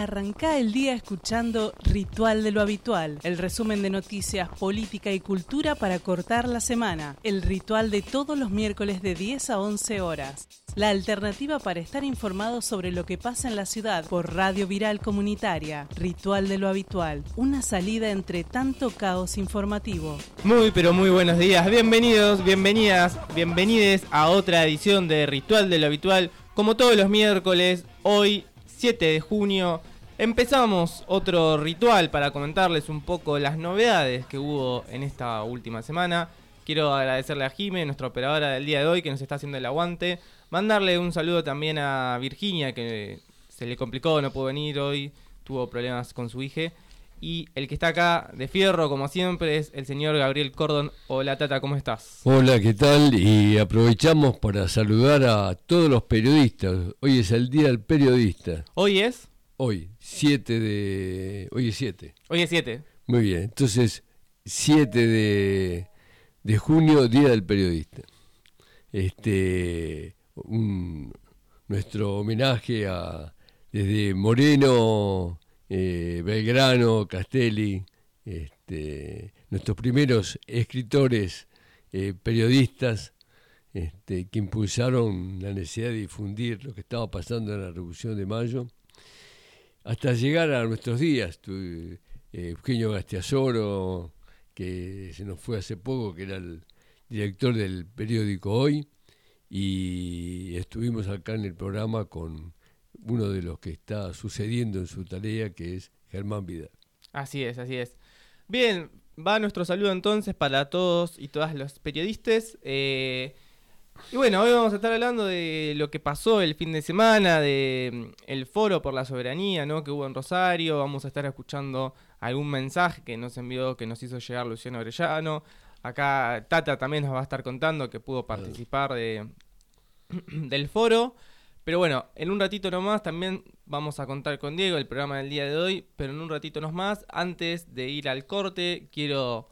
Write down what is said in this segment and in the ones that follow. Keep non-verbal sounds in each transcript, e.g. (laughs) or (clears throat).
Arranca el día escuchando Ritual de lo Habitual, el resumen de noticias, política y cultura para cortar la semana. El ritual de todos los miércoles de 10 a 11 horas. La alternativa para estar informado sobre lo que pasa en la ciudad por Radio Viral Comunitaria. Ritual de lo Habitual, una salida entre tanto caos informativo. Muy pero muy buenos días, bienvenidos, bienvenidas, bienvenides a otra edición de Ritual de lo Habitual. Como todos los miércoles, hoy 7 de junio. Empezamos otro ritual para comentarles un poco las novedades que hubo en esta última semana. Quiero agradecerle a Jime, nuestra operadora del día de hoy, que nos está haciendo el aguante. Mandarle un saludo también a Virginia, que se le complicó, no pudo venir hoy, tuvo problemas con su hija. Y el que está acá de fierro, como siempre, es el señor Gabriel Cordon. Hola Tata, ¿cómo estás? Hola, ¿qué tal? Y aprovechamos para saludar a todos los periodistas. Hoy es el Día del Periodista. ¿Hoy es? Hoy, 7 de... Hoy es 7. Hoy es 7. Muy bien, entonces 7 de, de junio, Día del Periodista. Este, un, nuestro homenaje a desde Moreno eh, Belgrano, Castelli, este, nuestros primeros escritores, eh, periodistas, este, que impulsaron la necesidad de difundir lo que estaba pasando en la Revolución de Mayo, hasta llegar a nuestros días. Eh, Eugenio Gastiazoro, que se nos fue hace poco, que era el director del periódico Hoy, y estuvimos acá en el programa con uno de los que está sucediendo en su tarea, que es Germán Vidal. Así es, así es. Bien, va nuestro saludo entonces para todos y todas los periodistas. Eh, y bueno, hoy vamos a estar hablando de lo que pasó el fin de semana, de mm, el foro por la soberanía, ¿no? Que hubo en Rosario. Vamos a estar escuchando algún mensaje que nos envió, que nos hizo llegar Luciano Orellano. Acá Tata también nos va a estar contando que pudo participar de, (clears throat) del foro. Pero bueno, en un ratito nomás también vamos a contar con Diego el programa del día de hoy, pero en un ratito más, antes de ir al corte, quiero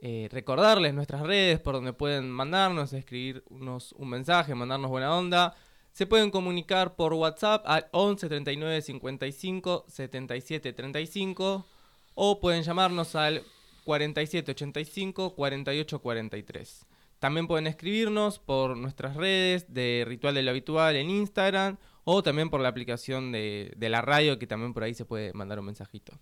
eh, recordarles nuestras redes por donde pueden mandarnos, escribirnos un mensaje, mandarnos buena onda. Se pueden comunicar por WhatsApp al 11 39 55 77 35 o pueden llamarnos al 47 85 48 43. También pueden escribirnos por nuestras redes de Ritual de lo Habitual en Instagram o también por la aplicación de, la radio que también por ahí se puede mandar un mensajito.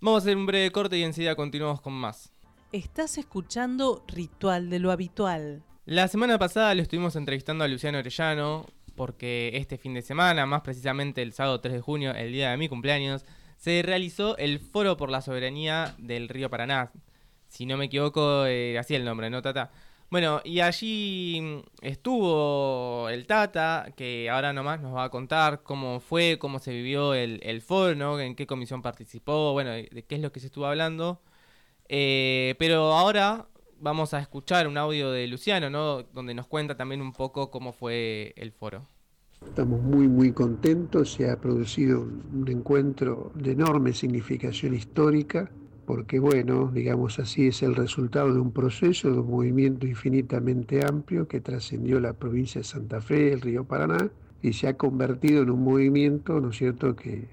Vamos a hacer un breve corte y enseguida continuamos con más. Estás escuchando Ritual de lo Habitual. La semana pasada lo estuvimos entrevistando a Luciano Orellano porque este fin de semana, más precisamente el sábado 3 de junio, el día de mi cumpleaños, se realizó el Foro por la Soberanía del Río Paraná. Si no me equivoco, eh, así el nombre, ¿no, Tata? Bueno, y allí estuvo el Tata, que ahora nomás nos va a contar cómo fue, cómo se vivió el, el foro, en qué comisión participó, bueno, de qué es lo que se estuvo hablando. Eh, pero ahora vamos a escuchar un audio de Luciano, ¿no? Donde nos cuenta también un poco cómo fue el foro. Estamos muy, muy contentos. Se ha producido un encuentro de enorme significación histórica porque bueno, digamos así, es el resultado de un proceso, de un movimiento infinitamente amplio que trascendió la provincia de Santa Fe, el río Paraná, y se ha convertido en un movimiento, ¿no es cierto?, que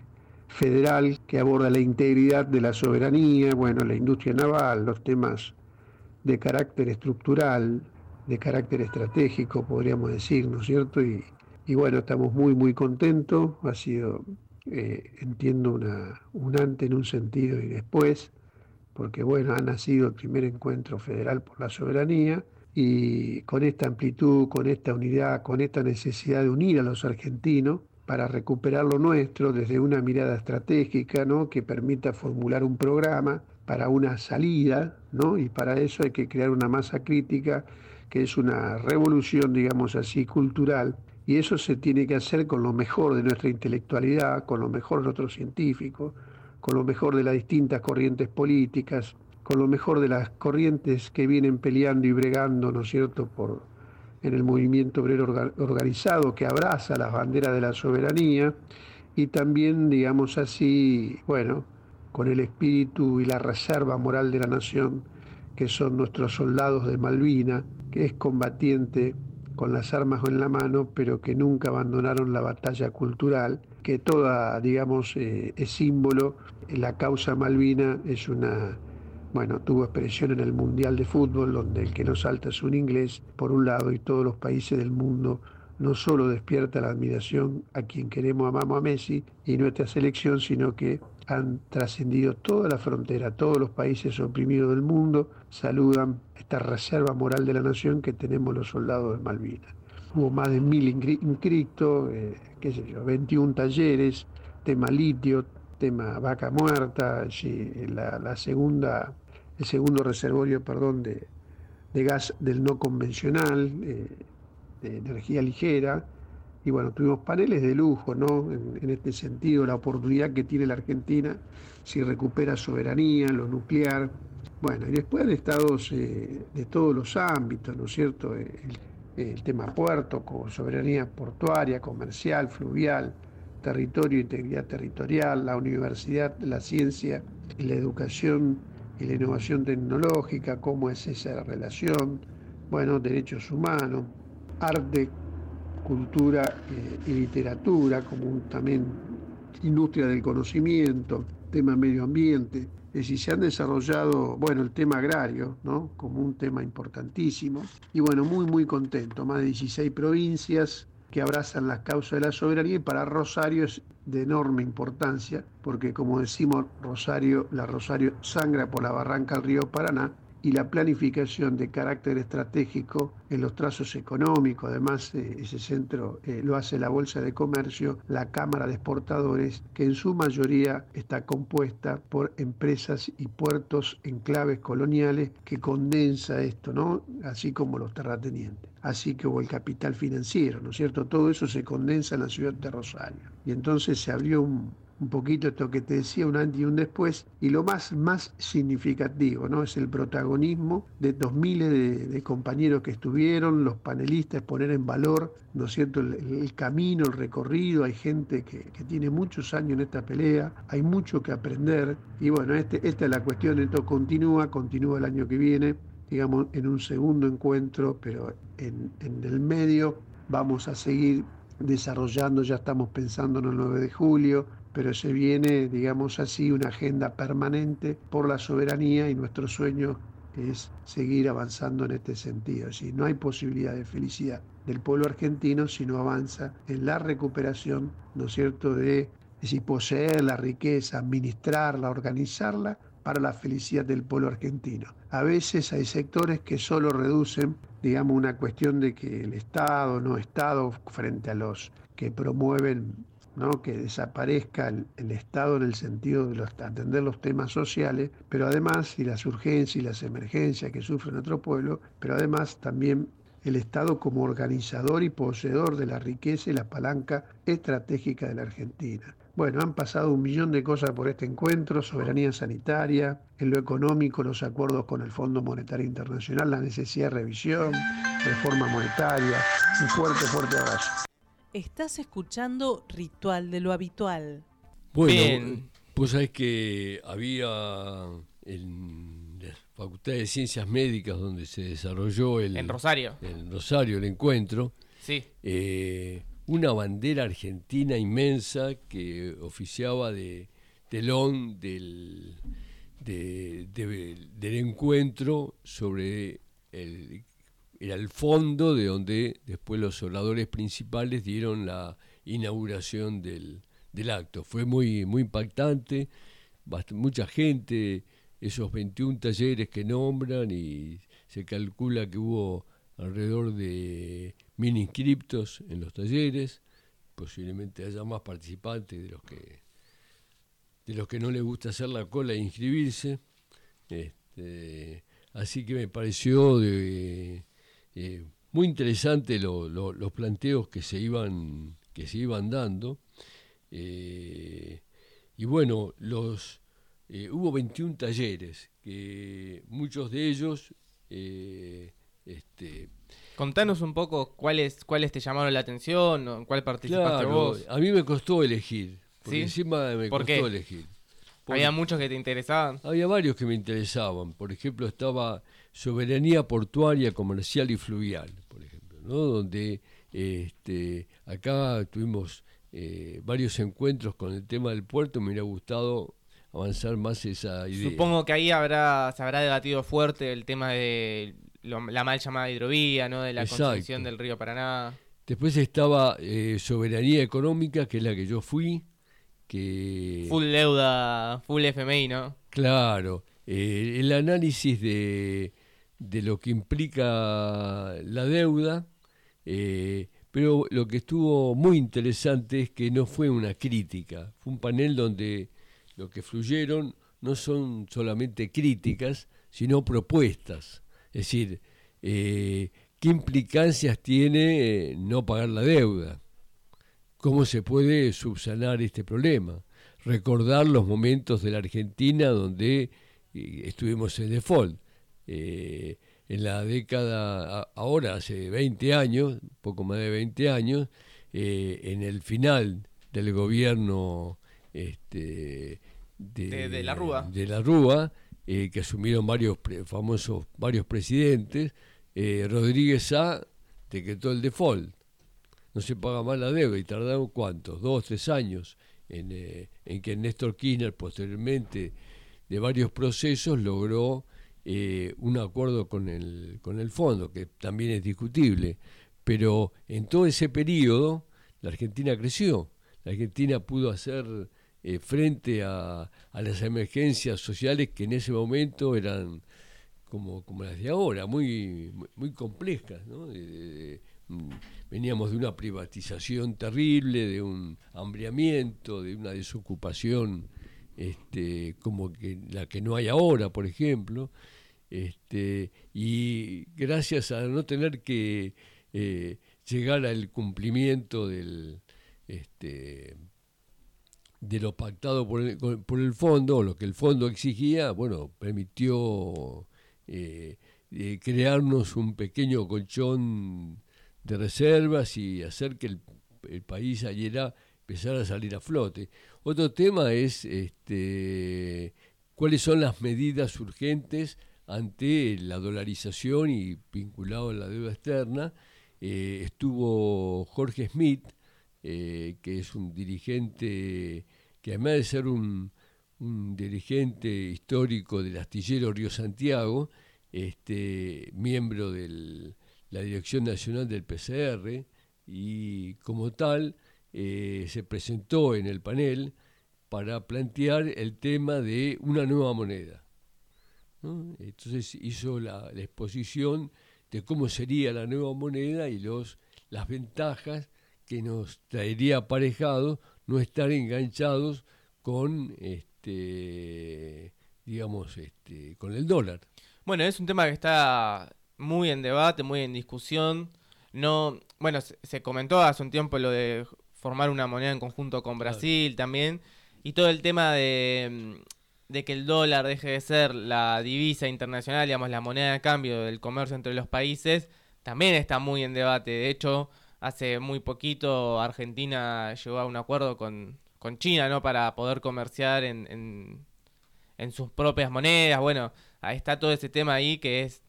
federal que aborda la integridad de la soberanía, bueno, la industria naval, los temas de carácter estructural, de carácter estratégico, podríamos decir, ¿no es cierto? Y, bueno, estamos muy, muy contentos, ha sido, eh, entiendo, una, un antes en un sentido y después porque bueno, ha nacido el primer encuentro federal por la soberanía y con esta amplitud, con esta unidad, con esta necesidad de unir a los argentinos para recuperar lo nuestro desde una mirada estratégica, ¿no? que permita formular un programa para una salida, ¿no? y para eso hay que crear una masa crítica que es una revolución, digamos así, cultural, y eso se tiene que hacer con lo mejor de nuestra intelectualidad, con lo mejor de nuestros científicos, con lo mejor de las distintas corrientes políticas, con lo mejor de las corrientes que vienen peleando y bregando, ¿no es cierto?, por, en el movimiento obrero organizado que abraza las banderas de la soberanía y también, digamos así, bueno, con el espíritu y la reserva moral de la nación, que son nuestros soldados de Malvina, que es combatiente con las armas en la mano, pero que nunca abandonaron la batalla cultural que toda, digamos, eh, es símbolo. La causa Malvina es una, bueno, tuvo expresión en el Mundial de Fútbol, donde el que no salta es un inglés, por un lado, y todos los países del mundo no solo despierta la admiración a quien queremos, amamos a Messi y nuestra selección, sino que han trascendido toda la frontera, todos los países oprimidos del mundo saludan esta reserva moral de la nación que tenemos los soldados de Malvinas. Hubo más de mil inscritos, eh, qué sé yo, 21 talleres, tema litio, tema vaca muerta, la, segunda, el segundo reservorio perdón, de, gas del no convencional, eh, de energía ligera, y bueno, tuvimos paneles de lujo, ¿no? En, este sentido, la oportunidad que tiene la Argentina si recupera soberanía, lo nuclear. Bueno, y después de estados eh, de todos los ámbitos, ¿no es cierto? El, el, tema puerto, con soberanía portuaria, comercial, fluvial, territorio, integridad territorial, la universidad, la ciencia y la educación la innovación tecnológica, cómo es esa relación, bueno, derechos humanos, arte, cultura eh, y literatura, como también industria del conocimiento, tema medio ambiente. Es decir, se han desarrollado, bueno, el tema agrario, ¿no? Como un tema importantísimo. Y bueno, muy, muy contento. Más de 16 provincias que abrazan las causas de la soberanía y para Rosario es de enorme importancia, porque como decimos, Rosario, la Rosario sangra por la barranca del río Paraná y la planificación de carácter estratégico en los trazos económicos. Además, eh, ese centro eh, lo hace la Bolsa de Comercio, la Cámara de Exportadores, que en su mayoría está compuesta por empresas y puertos en claves coloniales que condensa esto, ¿no? Así como los terratenientes. Así que hubo el capital financiero, ¿no es cierto? Todo eso se condensa en la ciudad de Rosario. Y entonces se abrió un, un poquito esto que te decía, un antes y un después, y lo más, más significativo, ¿no? Es el protagonismo de dos miles de, compañeros que estuvieron, los panelistas, poner en valor, ¿no es cierto?, el, camino, el recorrido, hay gente que, tiene muchos años en esta pelea, hay mucho que aprender, y bueno, este, esta es la cuestión, esto continúa, continúa el año que viene, digamos, en un segundo encuentro, pero en, en el medio vamos a seguir desarrollando, ya estamos pensando en el 9 de julio, pero se viene, digamos así, una agenda permanente por la soberanía y nuestro sueño es seguir avanzando en este sentido. Es no hay posibilidad de felicidad del pueblo argentino si no avanza en la recuperación, ¿no es cierto?, de decir, poseer la riqueza, administrarla, organizarla para la felicidad del pueblo argentino. A veces hay sectores que solo reducen, digamos, una cuestión de que el Estado, no Estado, frente a los que promueven que desaparezca el, Estado en el sentido de atender los temas sociales, pero además, y las urgencias y las emergencias que sufre nuestro pueblo, pero además también el Estado como organizador y poseedor de la riqueza y la palanca estratégica de la Argentina. Bueno, han pasado un millón de cosas por este encuentro, soberanía sanitaria, en lo económico, los acuerdos con el Fondo Monetario Internacional, la necesidad de revisión, reforma monetaria, un fuerte, fuerte abrazo. Estás escuchando Ritual de lo Habitual. Bueno, pues sabés que había en la Facultad de Ciencias Médicas donde se desarrolló el... En Rosario. En Rosario el encuentro. Sí. Eh, una bandera argentina inmensa que oficiaba de telón del, del encuentro sobre el era el fondo de donde después los oradores principales dieron la inauguración del, acto. Fue muy, muy impactante, mucha gente, esos 21 talleres que nombran y se calcula que hubo alrededor de mil inscriptos en los talleres, posiblemente haya más participantes de los que de los que no les gusta hacer la cola e inscribirse. Este, así que me pareció de, eh, muy interesante los planteos que se iban, que se iban dando. Eh, y bueno, los, eh, hubo 21 talleres, que muchos de ellos... este, Contanos un poco cuáles, cuáles te llamaron la atención, o cuál participaste vos. A mí me costó elegir, porque encima me costó elegir. ¿Había muchos que te interesaban? Había varios que me interesaban. Por ejemplo, estaba soberanía portuaria, comercial y fluvial, por ejemplo, ¿no? donde este, acá tuvimos eh, varios encuentros con el tema del puerto, me hubiera gustado avanzar más esa idea. Supongo que ahí habrá, se habrá debatido fuerte el tema de la mal llamada hidrovía, ¿no? de la construcción del río Paraná. Después estaba eh, soberanía económica, que es la que yo fui. Que... Full deuda, full FMI, ¿no? Claro. Eh, el análisis de, de, lo que implica la deuda, eh, pero lo que estuvo muy interesante es que no fue una crítica, fue un panel donde lo que fluyeron no son solamente críticas, sino propuestas. Es decir, eh, ¿qué implicancias tiene eh, no pagar la deuda? ¿Cómo se puede subsanar este problema? Recordar los momentos de la Argentina donde estuvimos en default. En la década, ahora hace 20 años, poco más de 20 años, en el final del gobierno este, de, la Rúa, de la Rúa eh, que asumieron varios famosos varios presidentes, eh, Rodríguez A decretó el default. No se paga más la deuda y tardaron cuántos, dos, tres años en, eh, en que Néstor Kirchner posteriormente de varios procesos logró un acuerdo con el, con el fondo, que también es discutible. Pero en todo ese periodo la Argentina creció. La Argentina pudo hacer eh, frente a, las emergencias sociales que en ese momento eran como, como las de ahora, muy, muy complejas. Mm, veníamos de una privatización terrible, de un hambriamiento, de una desocupación este, como que la que no hay ahora, por ejemplo. Este, y gracias a no tener que eh, llegar al cumplimiento del este, de lo pactado por el, por el fondo, lo que el fondo exigía, bueno, permitió eh, eh, crearnos un pequeño colchón de reservas y hacer que el, país ayer empezara a salir a flote. Otro tema es este, cuáles son las medidas urgentes ante la dolarización y vinculado a la deuda externa. Eh, estuvo Jorge Smith, que es un dirigente que además de ser un, dirigente histórico del astillero Río Santiago, este, miembro de la Dirección Nacional del PCR, y como tal eh, se presentó en el panel para plantear el tema de una nueva moneda. Entonces hizo la, exposición de cómo sería la nueva moneda y los, las ventajas que nos traería aparejado no estar enganchados con este digamos este con el dólar. Bueno, es un tema que está muy en debate, muy en discusión. No, bueno, se, comentó hace un tiempo lo de formar una moneda en conjunto con Brasil también y todo el tema de, de que el dólar deje de ser la divisa internacional, digamos, la moneda de cambio del comercio entre los países, también está muy en debate. De hecho, Hace muy poquito Argentina llegó a un acuerdo con, China, ¿no? Para poder comerciar en, en, sus propias monedas. Bueno, ahí está todo ese tema ahí que es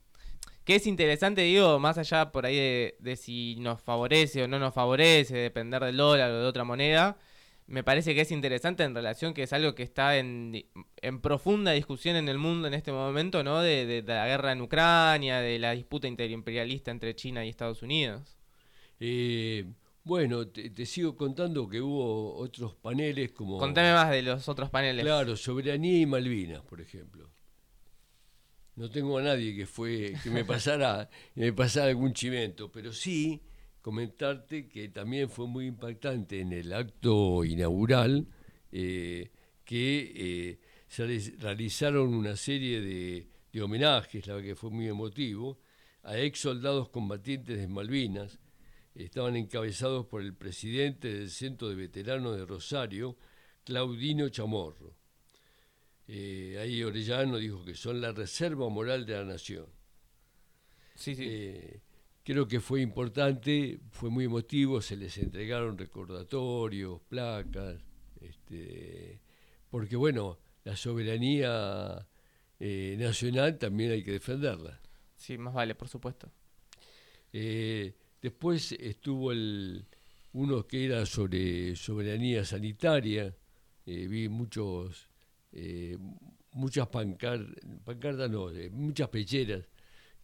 que es interesante, digo, más allá por ahí de, de, si nos favorece o no nos favorece, depender del dólar o de otra moneda, me parece que es interesante en relación que es algo que está en, en profunda discusión en el mundo en este momento, ¿no? De, de, la guerra en Ucrania, de la disputa interimperialista entre China y Estados Unidos. Eh, bueno, te, sigo contando que hubo otros paneles como... Contame más de los otros paneles. Claro, soberanía y Malvinas, por ejemplo. No tengo a nadie que fue que me (laughs) pasara, me pasara algún chimento, pero sí comentarte que también fue muy impactante en el acto inaugural eh, que eh, se realizaron una serie de, de homenajes, la que fue muy emotivo, a ex soldados combatientes de Malvinas, estaban encabezados por el presidente del Centro de Veteranos de Rosario, Claudino Chamorro. Eh, ahí Orellano dijo que son la reserva moral de la nación. Sí, sí. Eh, creo que fue importante, fue muy emotivo, se les entregaron recordatorios, placas, este, porque bueno, la soberanía eh, nacional también hay que defenderla. Sí, más vale, por supuesto. Después estuvo el, uno que era sobre soberanía sanitaria, eh, vi muchos, eh, muchas pancartas no, muchas pecheras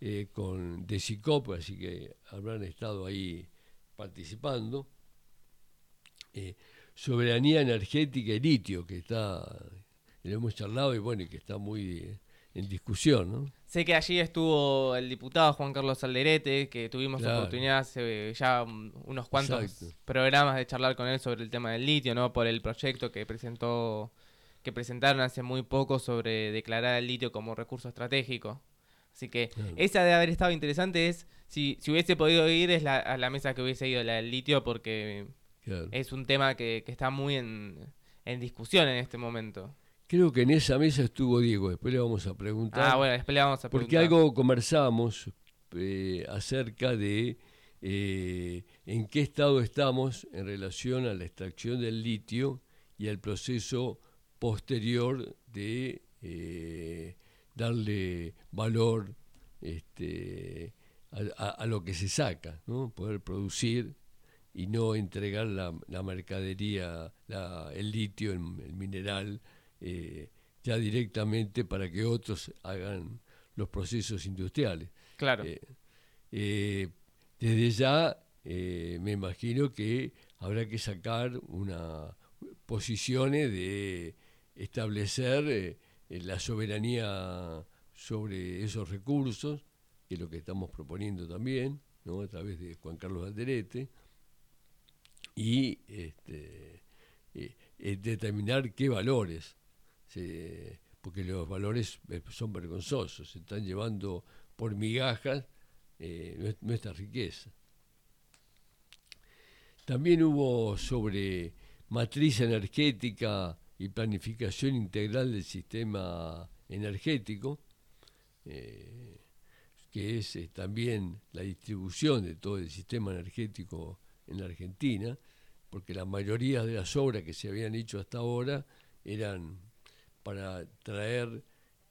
eh, con de CICOP, así que habrán estado ahí participando. soberanía energética y litio, que está, lo hemos charlado y bueno, que está muy en discusión, ¿no? Sé que allí estuvo el diputado Juan Carlos Alderete, que tuvimos la oportunidad hace ya unos cuantos programas de charlar con él sobre el tema del litio, ¿no? Por el proyecto que presentó, que presentaron hace muy poco sobre declarar el litio como recurso estratégico. Así que esa de haber estado interesante es, si, si hubiese podido ir, es la, a la mesa que hubiese ido la del litio, porque es un tema que, que está muy en, en discusión en este momento. Creo que en esa mesa estuvo Diego, después le vamos a preguntar. Ah, bueno, después le vamos a preguntar. Porque algo conversamos eh, acerca de eh, en qué estado estamos en relación a la extracción del litio y al proceso posterior de eh, darle valor este, a, lo que se saca, ¿no? poder producir y no entregar la, mercadería, el litio, el mineral, eh, ya directamente para que otros hagan los procesos industriales. Claro. Eh, eh, desde ya me imagino que habrá que sacar una posiciones de establecer la soberanía sobre esos recursos, que es lo que estamos proponiendo también, a través de Juan Carlos Alderete, y este, determinar qué valores porque los valores eh, son vergonzosos, se están llevando por migajas eh, nuestra riqueza. También hubo sobre matriz energética y planificación integral del sistema energético, eh, que es también la distribución de todo el sistema energético en la Argentina, porque la mayoría de las obras que se habían hecho hasta ahora eran para traer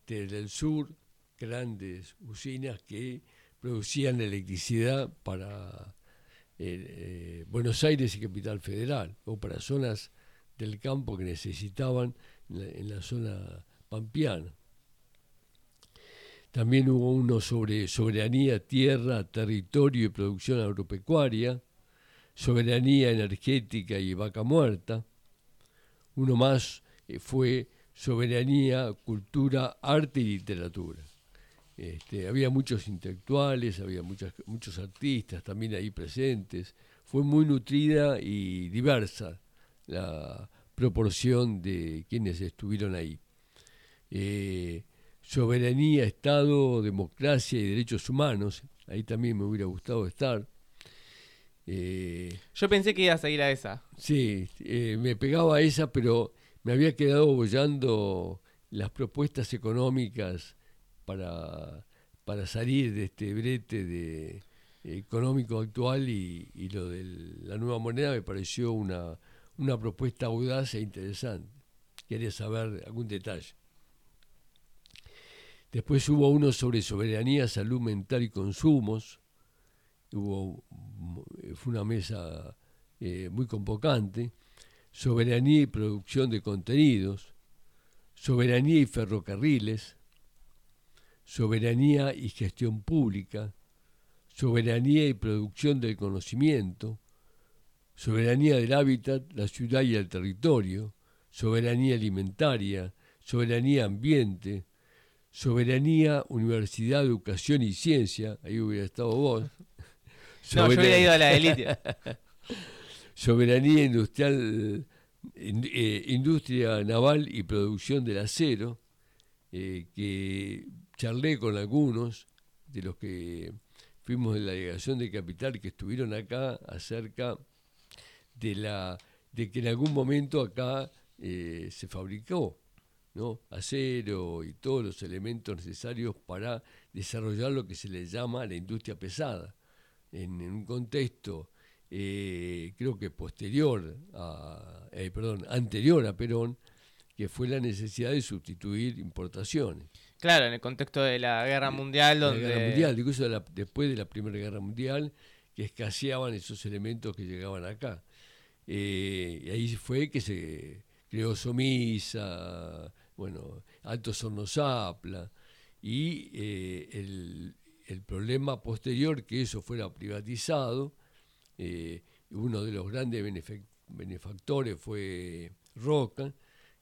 desde el sur grandes usinas que producían electricidad para eh, eh, Buenos Aires y Capital Federal, o para zonas del campo que necesitaban en la, zona pampiana. También hubo uno sobre soberanía, tierra, territorio y producción agropecuaria, soberanía energética y vaca muerta. Uno más eh, fue soberanía, cultura, arte y literatura. Este, había muchos intelectuales, había muchos artistas también ahí presentes. Fue muy nutrida y diversa la proporción de quienes estuvieron ahí. Eh, soberanía, Estado, democracia y derechos humanos, ahí también me hubiera gustado estar. Eh, Yo pensé que ibas a ir a esa. Sí, eh, me pegaba a esa, pero me había quedado bollando las propuestas económicas para, para salir de este brete de, económico actual y, lo de la nueva moneda me pareció una, una propuesta audaz e interesante. Quería saber algún detalle. Después hubo uno sobre soberanía, salud mental y consumos. Hubo, fue una mesa eh, muy convocante soberanía y producción de contenidos, soberanía y ferrocarriles, soberanía y gestión pública, soberanía y producción del conocimiento, soberanía del hábitat, la ciudad y el territorio, soberanía alimentaria, soberanía ambiente, soberanía, universidad, educación y ciencia, ahí hubiera estado vos. (laughs) no, yo hubiera ido a la élite. (laughs) soberanía industrial, eh, industria naval y producción del acero, eh, que charlé con algunos de los que fuimos de la delegación de capital que estuvieron acá acerca de la de que en algún momento acá eh, se fabricó ¿no? acero y todos los elementos necesarios para desarrollar lo que se le llama la industria pesada en un contexto eh, creo que posterior a, eh, perdón, anterior a Perón, que fue la necesidad de sustituir importaciones. Claro, en el contexto de la Guerra Mundial, donde... La Guerra Mundial, después de la Primera Guerra Mundial, que escaseaban esos elementos que llegaban acá. Eh, y ahí fue que se creó Somisa, bueno, Alto Sornosapla, y eh, el, el, problema posterior que eso fuera privatizado, eh, uno de los grandes benefactores fue Roca,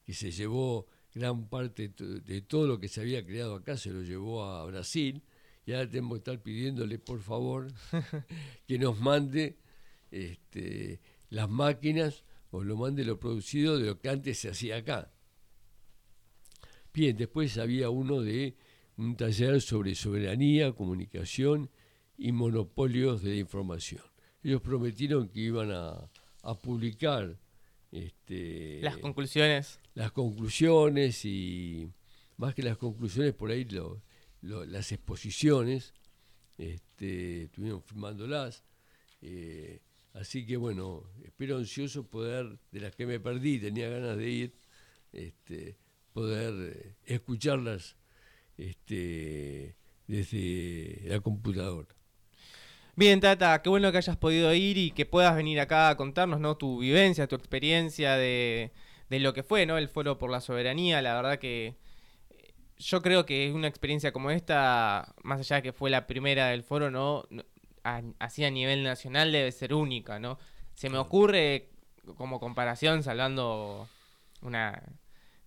que se llevó gran parte de todo lo que se había creado acá, se lo llevó a Brasil, y ahora tenemos que estar pidiéndole por favor (laughs) que nos mande este, las máquinas o lo mande lo producido de lo que antes se hacía acá. Bien, después había uno de un taller sobre soberanía, comunicación y monopolios de información. Ellos prometieron que iban a, publicar este, las conclusiones. Las conclusiones y más que las conclusiones, por ahí las exposiciones, este, estuvieron firmándolas. Eh, Así que bueno, espero ansioso poder, de las que me perdí, tenía ganas de ir, este, poder eh, escucharlas este, desde la computadora. Bien, Tata, qué bueno que hayas podido ir y que puedas venir acá a contarnos ¿no? tu vivencia, tu experiencia de, lo que fue ¿no? el Foro por la Soberanía. La verdad que eh, yo creo que una experiencia como esta, más allá de que fue la primera del foro, no, así a nivel nacional debe ser única, ¿no? Se me ocurre como comparación, salvando una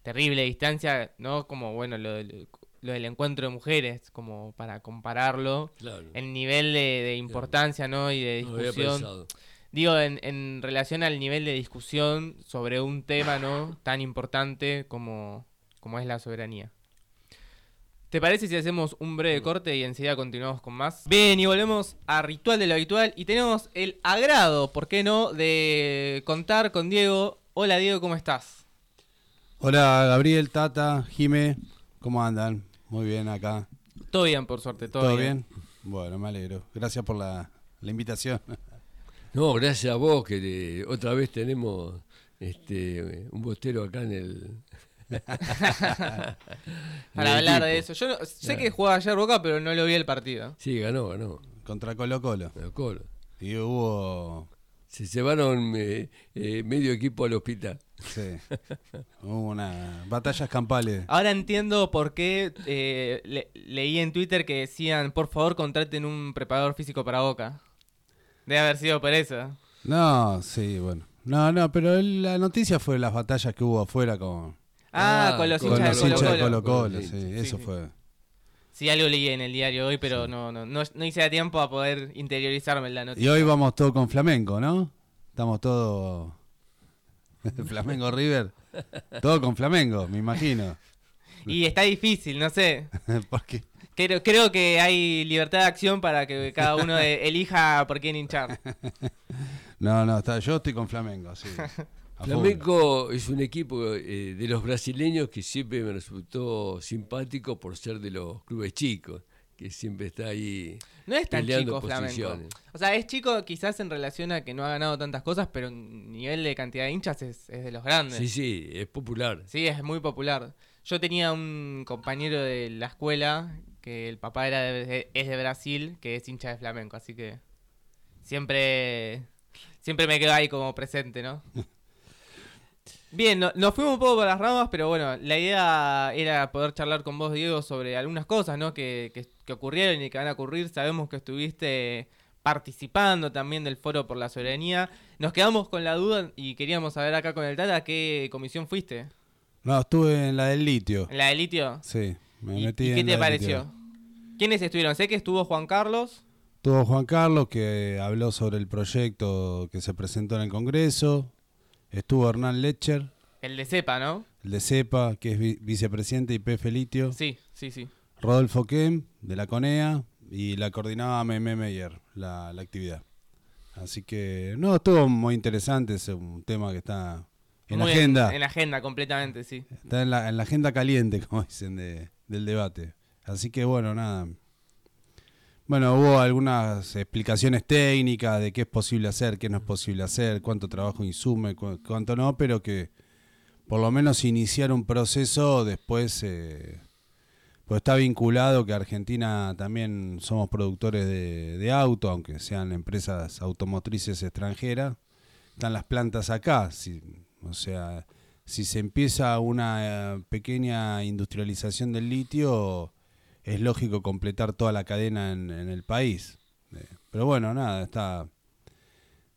terrible distancia, ¿no? Como, bueno, lo del, lo del encuentro de mujeres, como para compararlo, el nivel de, importancia, ¿no? Y de discusión. Digo, en, en relación al nivel de discusión sobre un tema, ¿no? Tan importante como, como es la soberanía. ¿Te parece si hacemos un breve corte y enseguida continuamos con más? Bien, y volvemos a Ritual de lo Habitual y tenemos el agrado, ¿por qué no?, de contar con Diego. Hola Diego, ¿cómo estás? Hola Gabriel, Tata, Jime, ¿cómo andan? Muy bien acá. Todo bien, por suerte, todo, ¿Todo bien. Bueno, me alegro. Gracias por la, invitación. (laughs) No, gracias a vos que otra vez tenemos este un bostero acá en el (laughs) Para hablar de eso. Yo sé que jugaba ayer Boca, pero no lo vi el partido. Sí, ganó, ganó. Contra Colo Colo. Colo. Y hubo... Se llevaron eh, eh, medio equipo al hospital. Sí. Hubo una batallas campales. Ahora entiendo por qué eh, leí en Twitter que decían, por favor, contraten un preparador físico para Boca. Debe haber sido por eso. No, sí, bueno. No, no, pero la noticia fue las batallas que hubo afuera con, Ah, con los hinchas de Colo Colo. sí, eso fue. Sí, algo leí en el diario hoy, pero no, no, no, hice a tiempo a poder interiorizarme en la noticia. Y hoy vamos todo con Flamengo, ¿no? Estamos todos... (laughs) Flamengo River. Todo con Flamengo, me imagino. Y está difícil, no sé. (laughs) ¿Por qué? Creo, creo que hay libertad de acción para que cada uno (laughs) elija por quién hinchar. No, no, está, yo estoy con Flamengo, sí. Flamengo es un equipo eh, de los brasileños que siempre me resultó simpático por ser de los clubes chicos, que siempre está ahí. No es tan chico Flamengo. O sea, es chico quizás en relación a que no ha ganado tantas cosas, pero en nivel de cantidad de hinchas es, de los grandes. Sí, sí, es popular. Sí, es muy popular. Yo tenía un compañero de la escuela que el papá era es de Brasil, que es hincha de Flamengo, así que siempre siempre me quedo ahí como presente, ¿no? (laughs) Bien, nos fuimos un poco por las ramas, pero bueno, la idea era poder charlar con vos, Diego, sobre algunas cosas ¿no? que, que, ocurrieron y que van a ocurrir. Sabemos que estuviste participando también del Foro por la Soberanía. Nos quedamos con la duda y queríamos saber acá con el Tata qué comisión fuiste. No, estuve en la del litio. ¿En la del litio? Sí, me metí ¿Y qué te pareció? ¿Quiénes estuvieron? Sé que estuvo Juan Carlos. Estuvo Juan Carlos que habló sobre el proyecto que se presentó en el Congreso. Estuvo Hernán Lecher. El de CEPA, ¿no? El de CEPA, que es vicepresidente IP Felitio. Sí, sí, sí. Rodolfo Kem, de la CONEA, y la coordinaba Meme Meyer, la, actividad. Así que, no, estuvo muy interesante, es un tema que está en la agenda. En, la agenda, completamente, sí. Está en la, en la agenda caliente, (laughs) como dicen, de, del debate. Así que, bueno, nada, bueno, hubo algunas explicaciones técnicas de qué es posible hacer, qué no es posible hacer, cuánto trabajo insume, cuánto no, pero que por lo menos iniciar un proceso después, eh, pues está vinculado que Argentina también somos productores de, de auto, aunque sean empresas automotrices extranjeras, están las plantas acá. Si, o sea, si se empieza una eh, pequeña industrialización del litio, es lógico completar toda la cadena en, en el país. Eh, pero bueno, nada, está.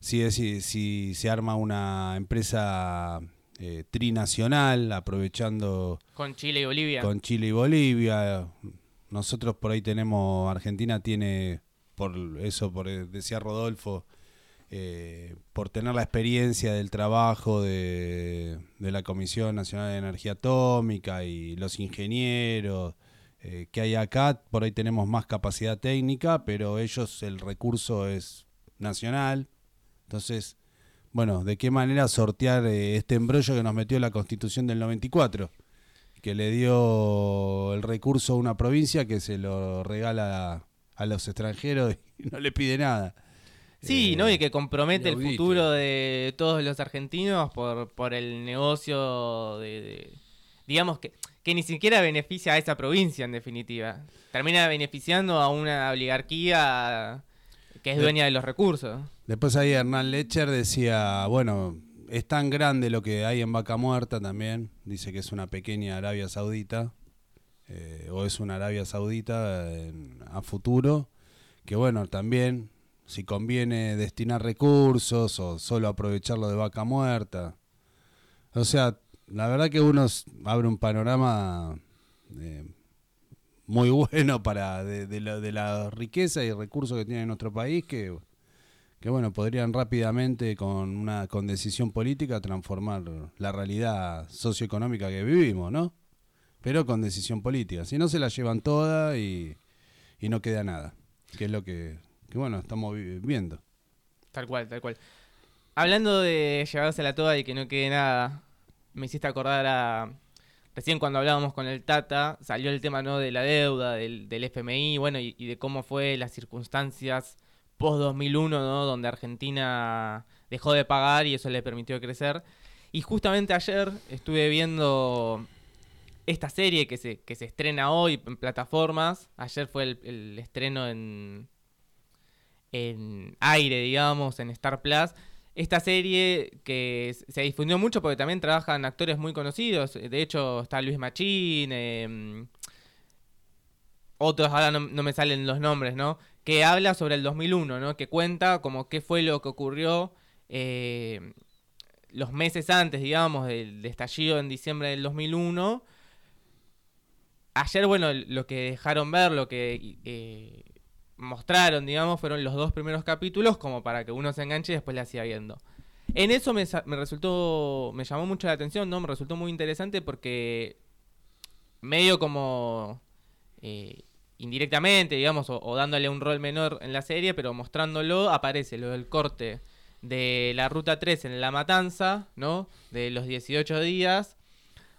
Si, si, si se arma una empresa eh, trinacional, aprovechando Con Chile y Bolivia. con Chile y Bolivia. Nosotros por ahí tenemos, Argentina tiene, por eso por decía Rodolfo, eh, por tener la experiencia del trabajo de, de la Comisión Nacional de Energía Atómica y los ingenieros eh, que hay acá, por ahí tenemos más capacidad técnica, pero ellos el recurso es nacional. Entonces, bueno, ¿de qué manera sortear eh, este embrollo que nos metió la Constitución del 94? Que le dio el recurso a una provincia que se lo regala a, a los extranjeros y (laughs) no le pide nada. Sí, Eh, ¿no? Y que compromete el futuro de todos los argentinos por, por el negocio de, de- digamos que, que ni siquiera beneficia a esa provincia en definitiva. Termina beneficiando a una oligarquía que es dueña de los recursos. Después ahí Hernán Lecher decía, bueno, es tan grande lo que hay en Vaca Muerta también, dice que es una pequeña Arabia Saudita, eh, o es una Arabia Saudita en- a futuro, que bueno, también si conviene destinar recursos o solo aprovecharlo de Vaca Muerta. O sea, la verdad que uno abre un panorama eh, muy (laughs) bueno para de, de la, de la riqueza y recursos que tiene nuestro país que que bueno, podrían rápidamente con una con decisión política transformar la realidad socioeconómica que vivimos, ¿no? Pero con decisión política. Si no se la llevan toda y, y no queda nada, que es lo que, que bueno, estamos vi- viendo. Tal cual, tal cual. Hablando de llevársela toda y que no quede nada, me hiciste acordar a... Recién cuando hablábamos con el Tata, salió el tema ¿no? de la deuda, del, FMI, bueno, y, y de cómo fue las circunstancias post-2001, ¿no? Donde Argentina dejó de pagar y eso le permitió crecer. Y justamente ayer estuve viendo esta serie que se, que se estrena hoy en plataformas. Ayer fue el, el estreno en, en aire, digamos, en Star Plus. Esta serie que se difundió mucho porque también trabajan actores muy conocidos. De hecho, está Luis Machín, em, otros, ahora no, me salen los nombres, ¿no? Que habla sobre el 2001, ¿no? Que cuenta como qué fue lo que ocurrió eh, los meses antes, digamos, del, del estallido en diciembre del 2001. Ayer, bueno, lo que dejaron ver, lo que eh, mostraron, digamos, fueron los dos primeros capítulos como para que uno se enganche y después la siga viendo. En eso me, resultó, me llamó mucho la atención, ¿no? Me resultó muy interesante porque medio como eh, indirectamente, digamos, o, dándole un rol menor en la serie, pero mostrándolo, aparece lo del corte de la Ruta 3 en La Matanza, ¿no? De los 18 días.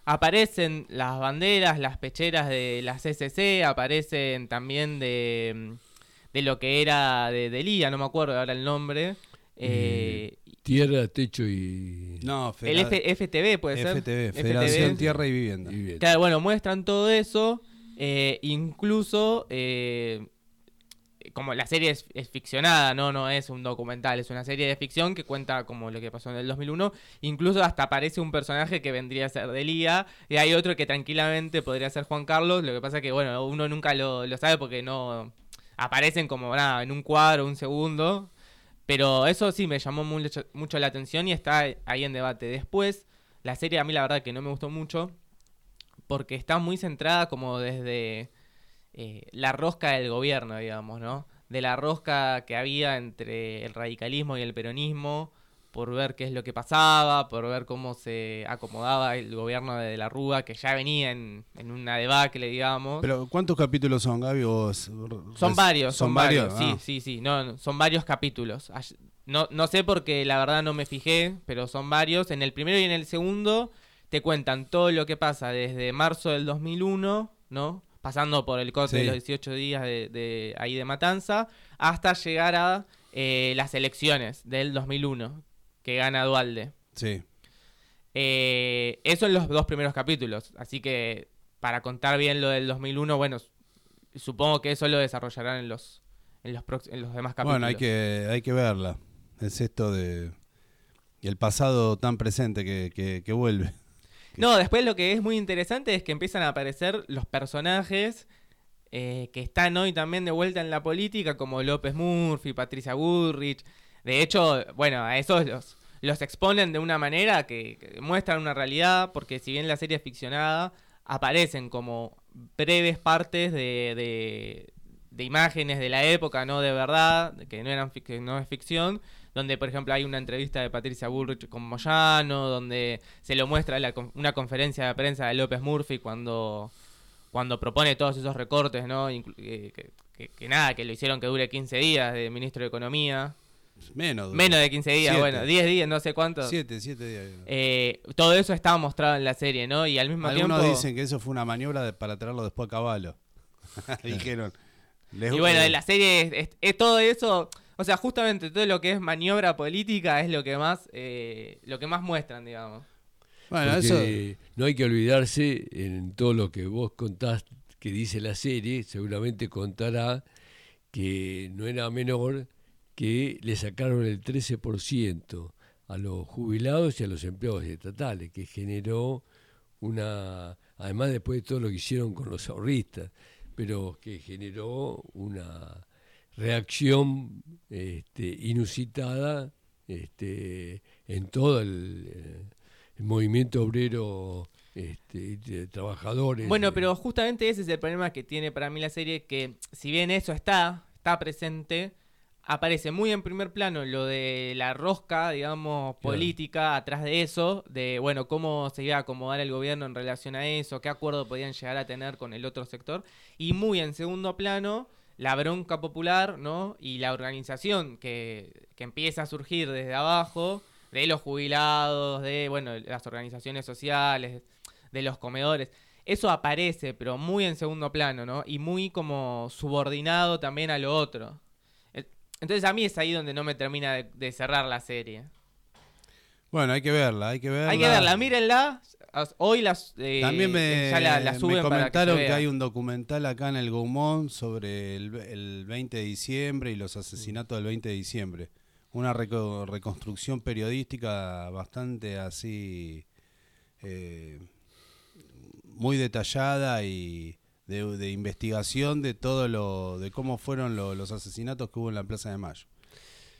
Aparecen las banderas, las pecheras de la CCC, aparecen también de, mm, de lo que era de Delía, no me acuerdo ahora el nombre. Eh, Tierra, techo y, No, el F- FTV puede ser. FTV, Federación FTV. Tierra y Vivienda. y bien. Claro, bueno, muestran todo eso. eh, incluso, eh, como la serie es, es ficcionada, ¿no? No es un documental, es una serie de ficción que cuenta como lo que pasó en el 2001. Incluso hasta aparece un personaje que vendría a ser de Lía. Y hay otro que tranquilamente podría ser Juan Carlos. Lo que pasa que, bueno, uno nunca lo, lo sabe porque no aparecen como nada, en un cuadro, un segundo. Pero eso sí me llamó mucho, mucho la atención y está ahí en debate. Después, la serie a mí la verdad que no me gustó mucho porque está muy centrada como desde eh, la rosca del gobierno, digamos, ¿no? De la rosca que había entre el radicalismo y el peronismo, por ver qué es lo que pasaba, por ver cómo se acomodaba el gobierno de, la Rúa, que ya venía en, en una debacle, digamos. Pero ¿cuántos capítulos son, Gaby? Vos- Son varios, son, varios, sí, Ah. sí, sí, no, no, son varios capítulos. No, no sé porque la verdad no me fijé, pero son varios. En el primero y en el segundo te cuentan todo lo que pasa desde marzo del 2001, ¿no? Pasando por el corte Sí. de los 18 días de, de ahí de Matanza, hasta llegar a eh, las elecciones del 2001, que gana Dualde. Sí. Eh, eso en los dos primeros capítulos. Así que para contar bien lo del 2001, bueno, supongo que eso lo desarrollarán en los en los, en los demás capítulos. Bueno, hay que, hay que verla. Es esto de, el pasado tan presente que, que, que vuelve. (laughs) No, después lo que es muy interesante es que empiezan a aparecer los personajes eh, que están hoy también de vuelta en la política, como López Murphy, Patricia Bullrich. De hecho, bueno, a esos los, los exponen de una manera que, muestran una realidad, porque si bien la serie es ficcionada, aparecen como breves partes de, de, imágenes de la época, no de verdad, que no, eran, que no es ficción, donde por ejemplo hay una entrevista de Patricia Bullrich con Moyano, donde se lo muestra la una conferencia de prensa de López Murphy cuando, cuando propone todos esos recortes, ¿no? Eh, que, que- que nada, que lo hicieron que dure 15 días de ministro de Economía. Menos. Menos de 15 días, Siete. bueno, 10 días, no sé cuánto. Siete, siete días. Eh, todo eso estaba mostrado en la serie, ¿no? Y al mismo Algunos tiempo... dicen que eso fue una maniobra de- para traerlo después a caballo. (laughs) Dijeron. les- Y bueno, en la serie es, es- es todo eso, o sea, justamente todo lo que es maniobra política es lo que más, eh, lo que más muestran, digamos. Bueno, Porque eso. no hay que olvidarse en todo lo que vos contás que dice la serie, seguramente contará que no era menor que le sacaron el 13% a los jubilados y a los empleados estatales, que generó una, además después de todo lo que hicieron con los ahorristas, pero que generó una reacción este, inusitada este, en todo el, eh, el movimiento obrero este, de trabajadores. Bueno, pero justamente ese es el problema que tiene para mí la serie, que si bien eso está, está presente, aparece muy en primer plano lo de la rosca, digamos, Claro. política atrás de eso, de, bueno, cómo se iba a acomodar el gobierno en relación a eso, qué acuerdo podían llegar a tener con el otro sector, y muy en segundo plano la bronca popular, ¿no? Y la organización que, que empieza a surgir desde abajo, de los jubilados, de, bueno, las organizaciones sociales, de los comedores. Eso aparece, pero muy en segundo plano, ¿no? Y muy como subordinado también a lo otro. Entonces a mí es ahí donde no me termina de, de cerrar la serie. Bueno, hay que verla, hay que verla. Hay que verla, mírenla. Hoy las, eh, También me, ya la, la me para comentaron que, hay un documental acá en el Gaumont sobre el, el 20 de diciembre y los asesinatos del 20 de diciembre. Una reco- reconstrucción periodística bastante así, eh, muy detallada y de, de investigación de todo lo, de cómo fueron lo- los asesinatos que hubo en la Plaza de Mayo,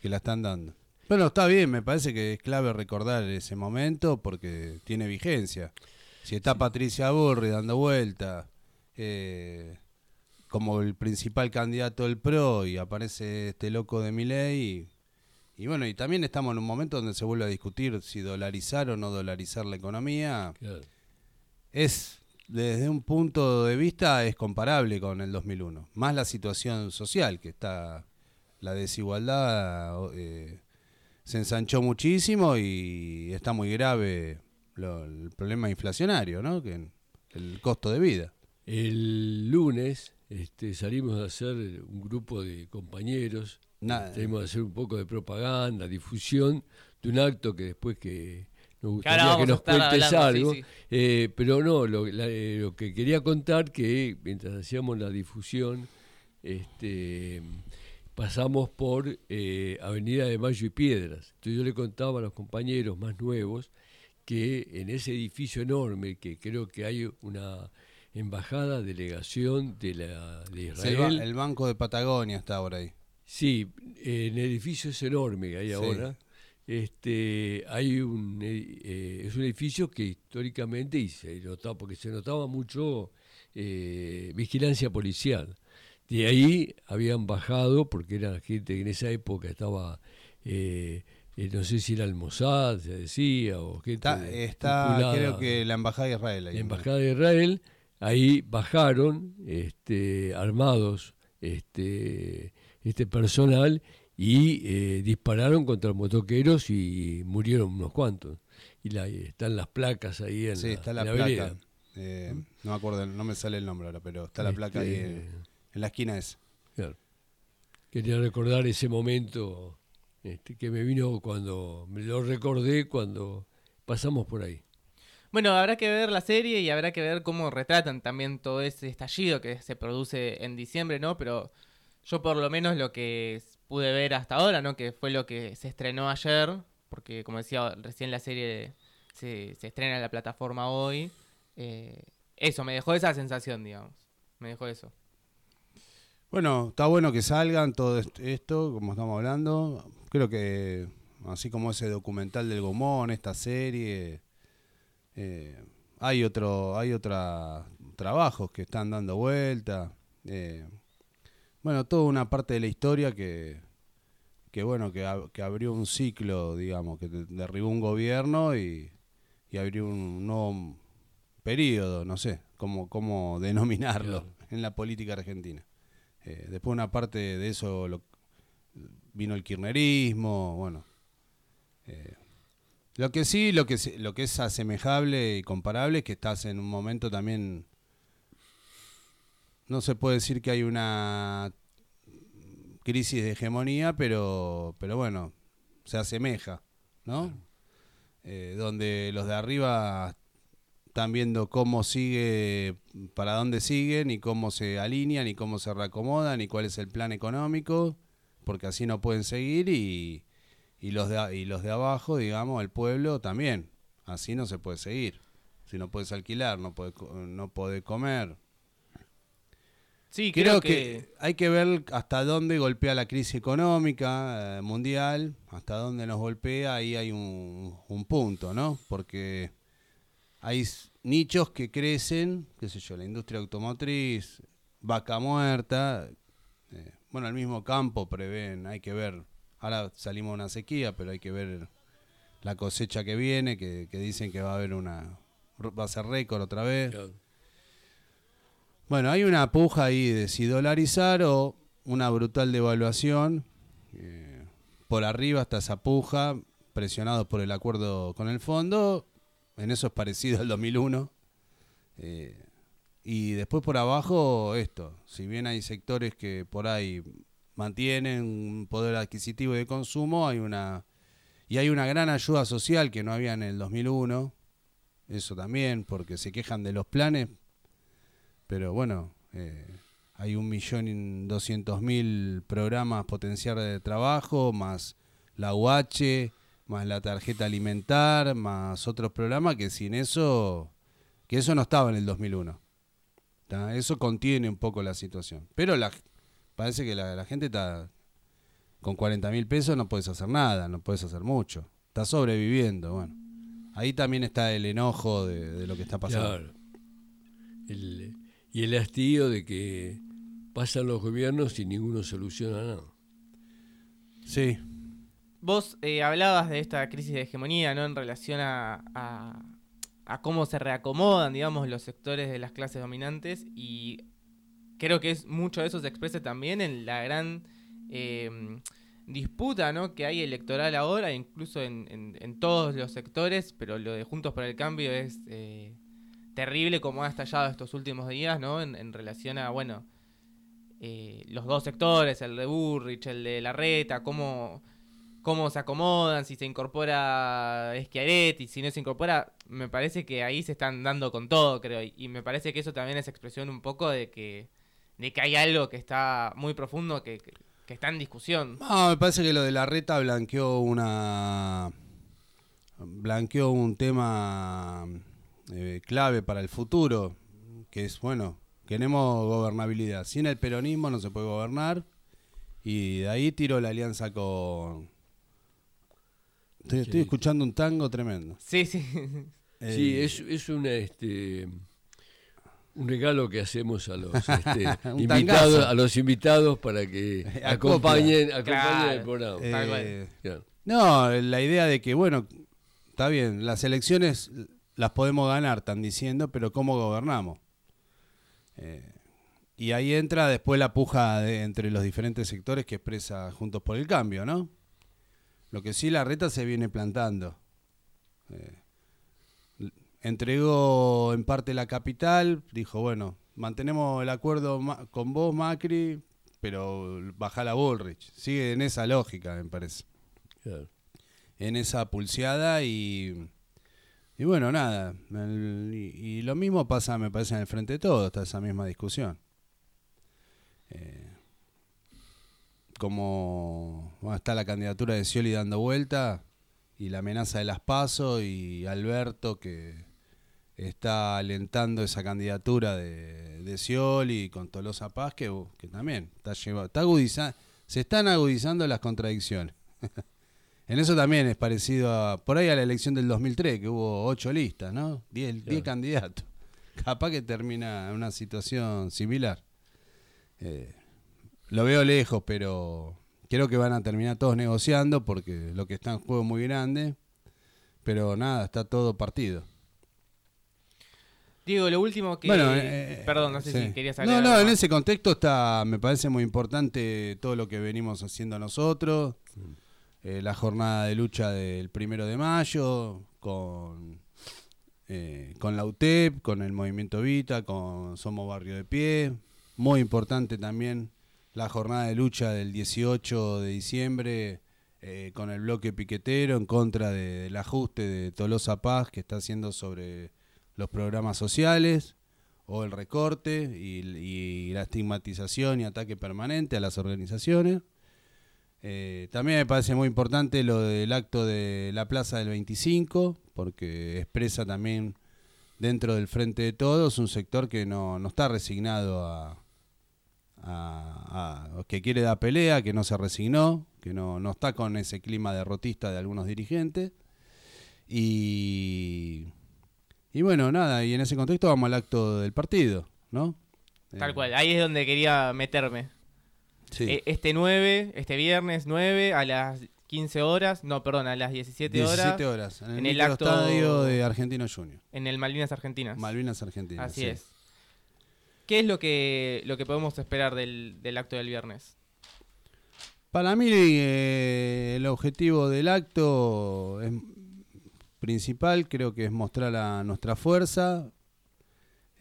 que la están dando. Bueno, está bien, me parece que es clave recordar ese momento porque tiene vigencia. Si está Patricia Burri dando vuelta eh, como el principal candidato del PRO y aparece este loco de Milei y, y bueno, y también estamos en un momento donde se vuelve a discutir si dolarizar o no dolarizar la economía. Claro. Es, desde un punto de vista, es comparable con el 2001. Más la situación social, que está, la desigualdad eh, se ensanchó muchísimo y está muy grave lo- el problema inflacionario, ¿no? Que el costo de vida. El lunes este, salimos a hacer un grupo de compañeros, Nada. tenemos que hacer un poco de propaganda, difusión de un acto que después que ahora gustaría que nos cuentes hablando, algo, sí. eh, pero no, lo, la- eh, lo que quería contar que mientras hacíamos la difusión, este, pasamos por eh, Avenida de Mayo y Piedras. Entonces yo le contaba a los compañeros más nuevos que en ese edificio enorme, que creo que hay una embajada, delegación de, la, de Israel. el Banco de Patagonia está ahora ahí. Sí, en el edificio es enorme que hay Sí. ahora. Este, hay un, eh, es un edificio que históricamente y se notaba porque se notaba mucho eh, vigilancia policial. De ahí habían bajado porque era gente que en esa época estaba, eh, no sé si era el Mossad, se decía, o gente Está, creo que la Embajada de Israel ahí. la embajada de Israel, ahí bajaron este, armados este, este personal y eh, dispararon contra los motoqueros y murieron unos cuantos. Y la, están las placas ahí en Sí, la, está la en placa. vereda. Eh, no me acuerdo, no me sale el nombre ahora, pero está la placa ahí Este, en, en la esquina esa. claro. Quería recordar ese momento este, que me vino cuando, me lo recordé cuando pasamos por ahí. Bueno, habrá que ver la serie y habrá que ver cómo retratan también todo ese estallido que se produce en diciembre, ¿no? Pero yo por lo menos lo que pude ver hasta ahora, ¿no? Que fue lo que se estrenó ayer, porque como decía, recién la serie se, estrena en la plataforma hoy. Eh, eso, me dejó esa sensación, digamos. Me dejó eso. Bueno, está bueno que salgan todo est- esto, como estamos hablando. Creo que, así como ese documental del Gomón, esta serie, eh, hay otro, hay otra trabajos que están dando vuelta. eh, bueno, toda una parte de la historia que, que bueno, que, ab- que abrió un ciclo, digamos, que de- derribó un gobierno y, y abrió un nuevo periodo, no sé cómo, cómo (laughs) denominarlo Claro. en la política argentina. Eh, después una parte de eso lo- vino el kirchnerismo, bueno. Eh, lo que sí, lo que, lo que es asemejable y comparable es que estás en un momento también... No se puede decir que hay una crisis de hegemonía, pero, pero bueno, se asemeja, ¿no? Eh, donde los de arriba están viendo cómo sigue, para dónde siguen y cómo se alinean y cómo se reacomodan y cuál es el plan económico, porque así no pueden seguir y, y los de, y los de abajo, digamos, el pueblo también, así no se puede seguir. Si no puedes alquilar, no puedes no podés comer. Sí, Creo, creo, que, que... hay que ver hasta dónde golpea la crisis económica eh, mundial, hasta dónde nos golpea, ahí hay un, un punto, ¿no? Porque hay nichos que crecen, qué sé yo, la industria automotriz, vaca muerta, eh, bueno, el mismo campo prevén, hay que ver, ahora salimos de una sequía, pero hay que ver la cosecha que viene, que, que dicen que va a haber una, va a ser récord otra vez. Claro. Bueno, hay una puja ahí de si dolarizar o una brutal devaluación. eh, por arriba está esa puja, presionados por el acuerdo con el fondo. En eso es parecido al 2001. eh, y después por abajo esto. Si bien hay sectores que por ahí mantienen un poder adquisitivo de consumo, hay una y hay una gran ayuda social que no había en el 2001. Eso también, porque se quejan de los planes, pero bueno, eh, hay un millón doscientos mil programas potenciar de trabajo, más la UH, más la tarjeta alimentar, más otros programas que sin eso, que eso no estaba en el 2001. ¿tá? Eso contiene un poco la situación. Pero la, parece que la, la gente está con 40 mil pesos no puedes hacer nada, no puedes hacer mucho. Está sobreviviendo, bueno. Ahí también está el enojo de, de lo que está pasando. Claro. El- y el hastío de que pasan los gobiernos y ninguno soluciona nada. Sí, Vos eh, hablabas de esta crisis de hegemonía, ¿no? En relación a, a- a cómo se reacomodan, digamos, los sectores de las clases dominantes y creo que es mucho de eso se expresa también en la gran eh, disputa, ¿no? Que hay electoral ahora, incluso en, en- en todos los sectores, pero lo de Juntos por el Cambio es eh, terrible como ha estallado estos últimos días, ¿no? En, en relación a, bueno, eh, los dos sectores, el de Burrich, el de Larreta, cómo cómo se acomodan, si se incorpora Schiaretti, si no se incorpora, me parece que ahí se están dando con todo, creo, y, me parece que eso también es expresión un poco de que de que hay algo que está muy profundo que, que- que está en discusión. No, me parece que lo de la reta blanqueó una. blanqueó un tema eh, clave para el futuro, que es, bueno, queremos gobernabilidad. Sin el peronismo no se puede gobernar, y de ahí tiró la alianza con. Estoy, estoy escuchando un tango tremendo. Sí, sí. (laughs) Sí, Eh, es, es una, este, un regalo que hacemos a los (laughs) este, invitados, a los invitados para que (laughs) acompañen, acompañen Claro. el programa. eh. Claro. No, la idea de que, bueno, está bien, las elecciones las podemos ganar, están diciendo, pero ¿cómo gobernamos? Eh, y ahí entra después la puja de- entre los diferentes sectores que expresa Juntos por el Cambio, ¿no? Lo que sí la reta se viene plantando. Eh, entregó en parte la capital, dijo, bueno, mantenemos el acuerdo con vos, Macri, pero baja la Bullrich. Sigue en esa lógica, me parece en esa pulseada y, y bueno, nada. y, lo mismo pasa, me parece, en el frente de todo, está esa misma discusión. Eh, como está la candidatura de Scioli dando vuelta, y la amenaza de las PASO y Alberto que está alentando esa candidatura de, de Scioli con Tolosa Paz que, que también está llevado, está agudizando, se están agudizando las contradicciones. (laughs) en eso también es parecido a, por ahí a la elección del 2003, que hubo ocho listas, ¿no? Diez, diez candidatos. (laughs) Capaz que termina en una situación similar. Eh, lo veo lejos, pero creo que van a terminar todos negociando porque lo que está en juego es muy grande. Pero nada, está todo partido. Digo, lo último que... Bueno, eh, Perdón, no sé sí. si querías No, agregar no, algo en ese contexto está, me parece muy importante todo lo que venimos haciendo nosotros. Eh, la jornada de lucha del primero de mayo, con, eh, con la UTEP, con el Movimiento Vita, con Somos Barrio de Pie. Muy importante también la jornada de lucha del 18 de diciembre eh, con el bloque piquetero en contra de- del ajuste de Tolosa Paz que está haciendo sobre los programas sociales o el recorte y, y la estigmatización y ataque permanente a las organizaciones. Eh, también me parece muy importante lo del acto de la Plaza del 25, porque expresa también dentro del Frente de Todos un sector que no, no está resignado a, a- a- que quiere dar pelea, que no se resignó, que no, no está con ese clima derrotista de algunos dirigentes. Y, y bueno, nada, y en ese contexto vamos al acto del partido, ¿no? Tal Eh, cual, ahí es donde quería meterme. Sí. Eh, Este 9, este viernes 9 a las 15 horas, no, perdón, a las 17, 17 horas horas, en el, en el microestadio acto- de Argentino Junior, en el Malvinas Argentinas. Malvinas Argentinas. Así sí. es. ¿Qué es lo que, lo que podemos esperar del, del acto del viernes? Para mí eh, el objetivo del acto es principal, creo que es mostrar a nuestra fuerza,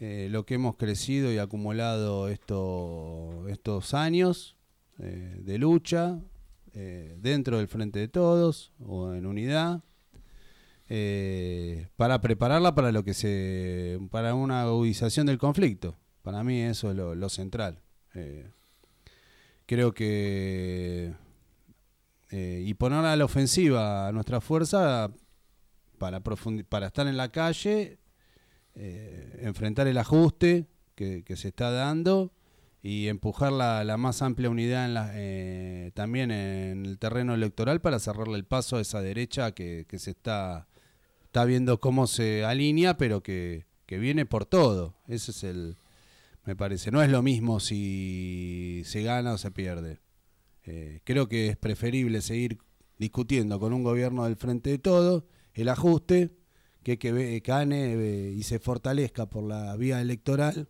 eh, lo que hemos crecido y acumulado esto- estos años eh, de lucha eh, dentro del Frente de Todos o en unidad. eh, para prepararla para lo que se para una agudización del conflicto para mí eso es lo, central creo que y poner a la ofensiva a nuestra fuerza para para estar en la calle enfrentar el ajuste que se está dando y empujar la, la más amplia unidad en la- eh, también en el terreno electoral para cerrarle el paso a esa derecha que, se está está viendo cómo se alinea pero que, que viene por todo. Ese es el me parece. No es lo mismo si se gana o se pierde. Eh, creo que es preferible seguir discutiendo con un gobierno del frente de todo el ajuste que que gane eh, y se fortalezca por la vía electoral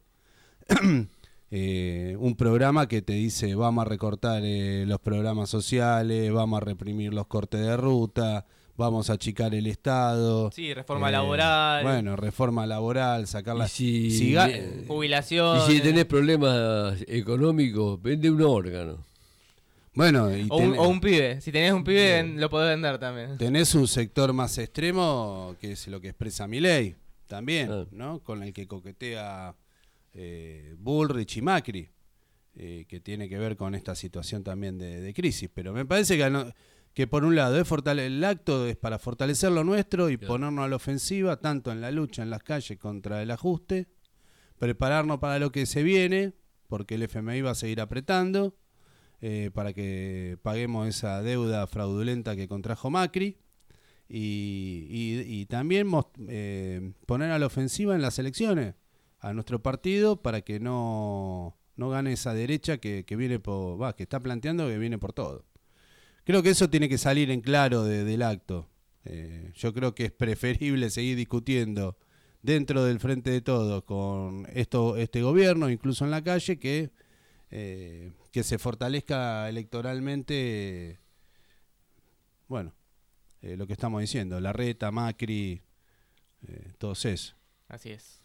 (clears throat) eh, un programa que te dice vamos a recortar eh, los programas sociales, vamos a reprimir los cortes de ruta, vamos a achicar el Estado. Sí, reforma eh, laboral, Bueno, reforma laboral, sacarla. Y si- si jubilación. Y si tenés problemas económicos, vende un órgano. bueno, y o, un, ten- o un pibe. Si tenés un pibe, lo podés vender también. tenés un sector más extremo que es lo que expresa mi ley también, Ah. ¿no? Con el que coquetea eh, Bullrich y Macri, eh, que tiene que ver con esta situación también de, de crisis. Pero me parece que, no- que por un lado es fortale- el acto es para fortalecer lo nuestro y Claro. ponernos a la ofensiva, tanto en la lucha en las calles contra el ajuste, prepararnos para lo que se viene, porque el FMI va a seguir apretando, eh, para que paguemos esa deuda fraudulenta que contrajo Macri. Y, y- y también eh, poner a la ofensiva en las elecciones a nuestro partido para que no, no gane esa derecha que, que viene por, va, que está planteando que viene por todo. Creo que eso tiene que salir en claro de- del acto. Eh, yo creo que es preferible seguir discutiendo dentro del frente de todos con esto, este gobierno, incluso en la calle, que, eh, que se fortalezca electoralmente, bueno, eh, lo que estamos diciendo, Larreta, Macri, eh, todos eso. Así es.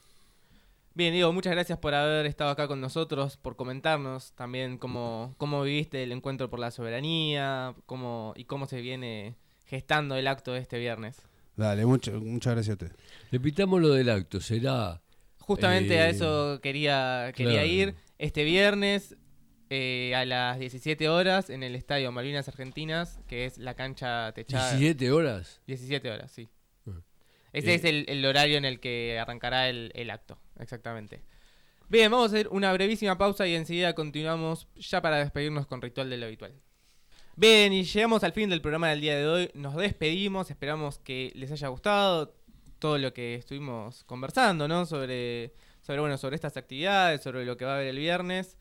Bien, Diego, muchas gracias por haber estado acá con nosotros, por comentarnos también cómo, cómo viviste el encuentro por la soberanía cómo, y cómo se viene gestando el acto de este viernes. Dale, mucho, muchas gracias a ustedes. Repitamos lo del acto, será Justamente a Eh, eso quería, quería claro. ir. Este viernes eh, a las 17 horas en el estadio Malvinas Argentinas, que es la cancha techada. 17 horas. 17 horas, sí. Ah. Ese Eh. es el, el horario en el que arrancará el, el acto, exactamente. Bien, vamos a hacer una brevísima pausa y enseguida continuamos ya para despedirnos con Ritual de lo Habitual. Bien, y llegamos al fin del programa del día de hoy. Nos despedimos, esperamos que les haya gustado todo lo que estuvimos conversando, ¿no? Sobre, sobre, bueno, sobre estas actividades, sobre lo que va a haber el viernes.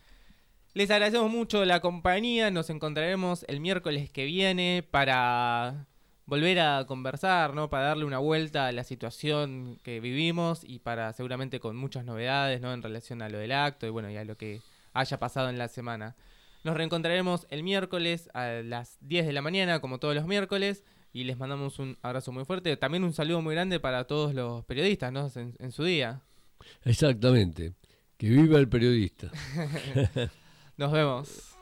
Les agradecemos mucho la compañía, nos encontraremos el miércoles que viene para volver a conversar, ¿no? Para darle una vuelta a la situación que vivimos y para seguramente con muchas novedades, ¿no? En relación a lo del acto y bueno, y a lo que haya pasado en la semana. Nos reencontraremos el miércoles a las 10 de la mañana, como todos los miércoles, y les mandamos un abrazo muy fuerte. También un saludo muy grande para todos los periodistas, ¿no? En, en su día. Exactamente. Que viva el periodista. (laughs) Nos vemos.